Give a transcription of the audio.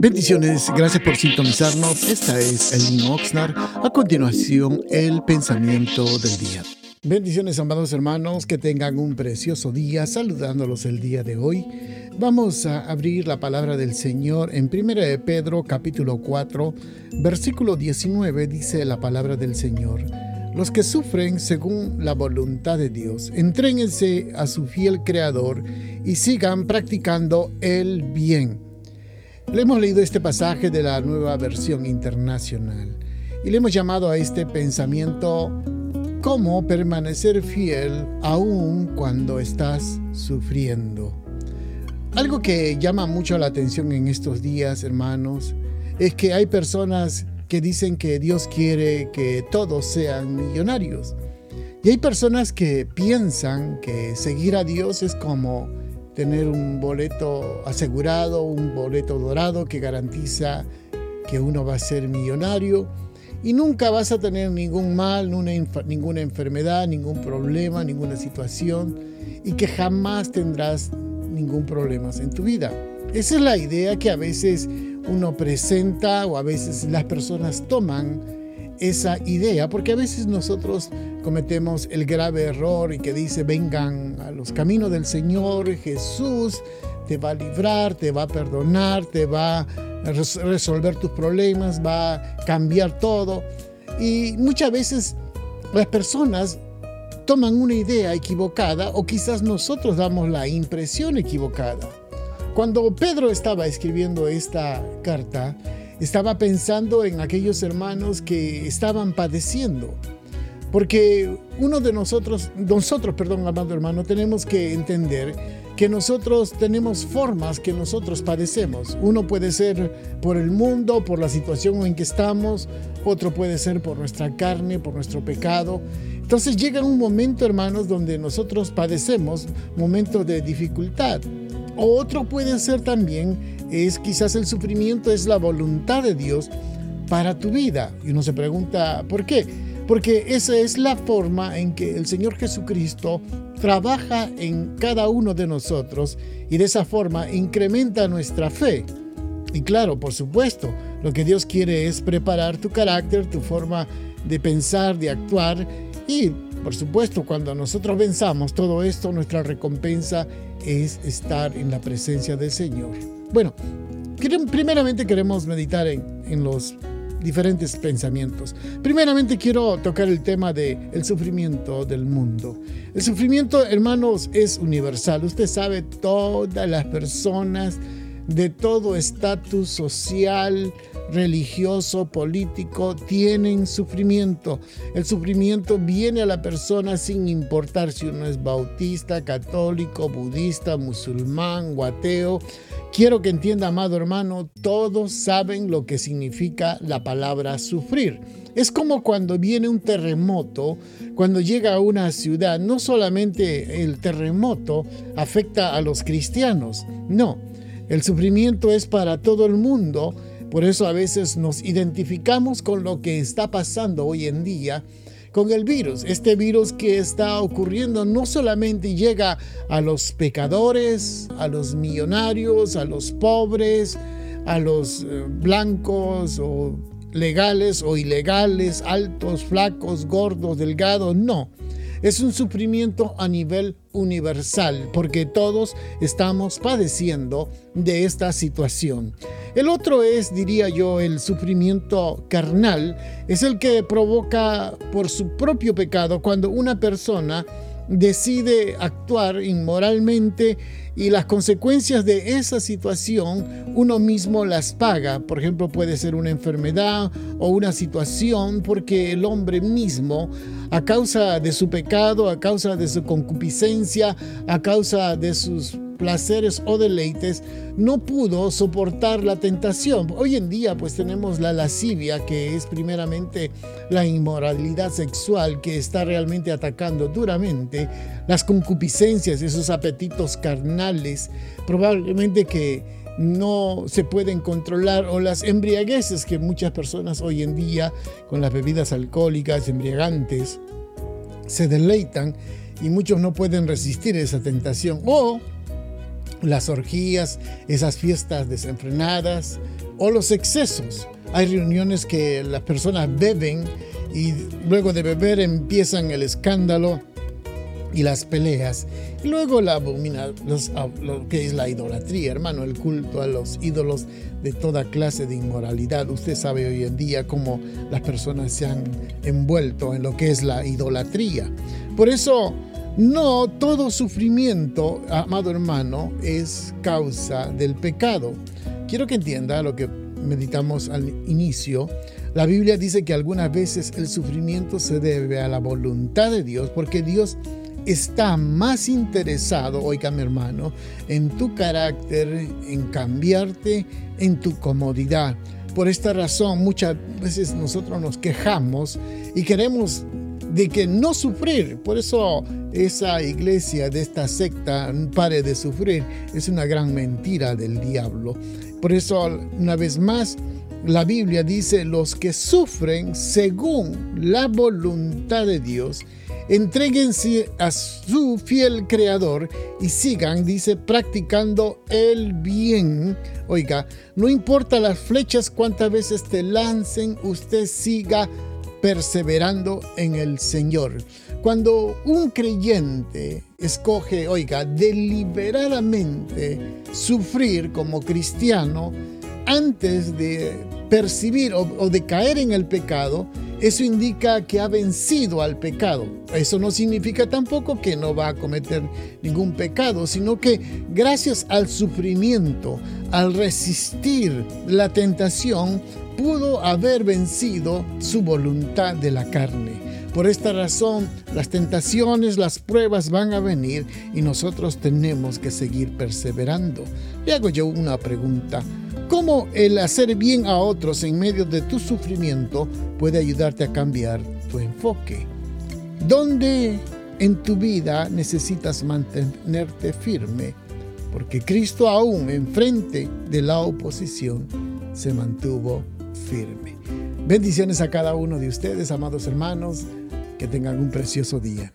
Bendiciones, gracias por sintonizarnos. Esta es Elin Oxnard. A continuación, el pensamiento del día. Bendiciones, amados hermanos, que tengan un precioso día, saludándolos el día de hoy. Vamos a abrir la palabra del Señor en 1 de Pedro capítulo 4, versículo 19 dice la palabra del Señor. Los que sufren según la voluntad de Dios, entréguense a su fiel Creador y sigan practicando el bien. Le hemos leído este pasaje de la nueva versión internacional y le hemos llamado a este pensamiento cómo permanecer fiel aún cuando estás sufriendo. Algo que llama mucho la atención en estos días, hermanos, es que hay personas que dicen que Dios quiere que todos sean millonarios. Y hay personas que piensan que seguir a Dios es como tener un boleto asegurado, un boleto dorado que garantiza que uno va a ser millonario y nunca vas a tener ningún mal, ninguna enfermedad, ningún problema, ninguna situación y que jamás tendrás ningún problema en tu vida. Esa es la idea que a veces uno presenta o a veces las personas toman esa idea, porque a veces nosotros cometemos el grave error y que dice, vengan a los caminos del Señor, Jesús te va a librar, te va a perdonar, te va a resolver tus problemas, va a cambiar todo. Y muchas veces las personas toman una idea equivocada o quizás nosotros damos la impresión equivocada. Cuando Pedro estaba escribiendo esta carta, estaba pensando en aquellos hermanos que estaban padeciendo. Porque uno de nosotros, nosotros, perdón, amado hermano, tenemos que entender que nosotros tenemos formas que nosotros padecemos. Uno puede ser por el mundo, por la situación en que estamos, otro puede ser por nuestra carne, por nuestro pecado. Entonces llega un momento, hermanos, donde nosotros padecemos momentos de dificultad. Otro puede ser también, es quizás el sufrimiento es la voluntad de Dios para tu vida. Y uno se pregunta, ¿por qué? Porque esa es la forma en que el Señor Jesucristo trabaja en cada uno de nosotros y de esa forma incrementa nuestra fe. Y claro, por supuesto, lo que Dios quiere es preparar tu carácter, tu forma de pensar, de actuar y por supuesto, cuando nosotros venzamos todo esto, nuestra recompensa es estar en la presencia del Señor. Bueno, primeramente queremos meditar en, los diferentes pensamientos. Primeramente quiero tocar el tema el sufrimiento del mundo. El sufrimiento, hermanos, es universal. Usted sabe, todas las personas de todo estatus social, religioso, político, tienen sufrimiento. El sufrimiento viene a la persona sin importar si uno es bautista, católico, budista, musulmán o ateo. Quiero que entienda, amado hermano, todos saben lo que significa la palabra sufrir. Es como cuando viene un terremoto, cuando llega a una ciudad, no solamente el terremoto afecta a los cristianos, no, el sufrimiento es para todo el mundo por eso a veces nos identificamos con lo que está pasando hoy en día con el virus. Este virus que está ocurriendo no solamente llega a los pecadores, a los millonarios, a los pobres, a los eh, blancos o legales o ilegales, altos, flacos, gordos, delgados, no. Es un sufrimiento a nivel universal porque todos estamos padeciendo de esta situación. El otro es, diría yo, el sufrimiento carnal, es el que provoca por su propio pecado cuando una persona decide actuar inmoralmente y las consecuencias de esa situación uno mismo las paga. Por ejemplo, puede ser una enfermedad o una situación porque el hombre mismo, a causa de su pecado, a causa de su concupiscencia, a causa de sus placeres o deleites, no pudo soportar la tentación. Hoy en día pues tenemos la lascivia, que es primeramente la inmoralidad sexual que está realmente atacando duramente las concupiscencias, esos apetitos carnales, probablemente que no se pueden controlar o las embriagueces que muchas personas hoy en día con las bebidas alcohólicas embriagantes se deleitan y muchos no pueden resistir esa tentación o las orgías, esas fiestas desenfrenadas o los excesos. Hay reuniones que las personas beben y luego de beber empiezan el escándalo y las peleas. Y luego la abomina, lo que es la idolatría, hermano, el culto a los ídolos de toda clase de inmoralidad. Usted sabe hoy en día cómo las personas se han envuelto en lo que es la idolatría. Por eso, no todo sufrimiento, amado hermano, es causa del pecado. Quiero que entienda lo que meditamos al inicio la Biblia dice que algunas veces el sufrimiento se debe a la voluntad de Dios porque Dios está más interesado, oiga mi hermano, en tu carácter, en cambiarte, en tu comodidad. Por esta razón muchas veces nosotros nos quejamos y queremos de que no sufrir. Por eso esa iglesia de esta secta pare de sufrir. Es una gran mentira del diablo. Por eso, una vez más, la Biblia dice, los que sufren según la voluntad de Dios, Entréguense a su fiel creador y sigan, dice, practicando el bien. Oiga, no importa las flechas cuántas veces te lancen, usted siga perseverando en el Señor. Cuando un creyente escoge, oiga, deliberadamente sufrir como cristiano antes de percibir o, de caer en el pecado, eso indica que ha vencido al pecado. Eso no significa tampoco que no va a cometer ningún pecado, sino que gracias al sufrimiento, al resistir la tentación, pudo haber vencido su voluntad de la carne. Por esta razón, las tentaciones, las pruebas van a venir y nosotros tenemos que seguir perseverando. Le hago yo una pregunta. ¿Cómo el hacer bien a otros en medio de tu sufrimiento puede ayudarte a cambiar tu enfoque? ¿Dónde en tu vida necesitas mantenerte firme? Porque Cristo aún enfrente de la oposición se mantuvo firme. Bendiciones a cada uno de ustedes, amados hermanos, que tengan un precioso día.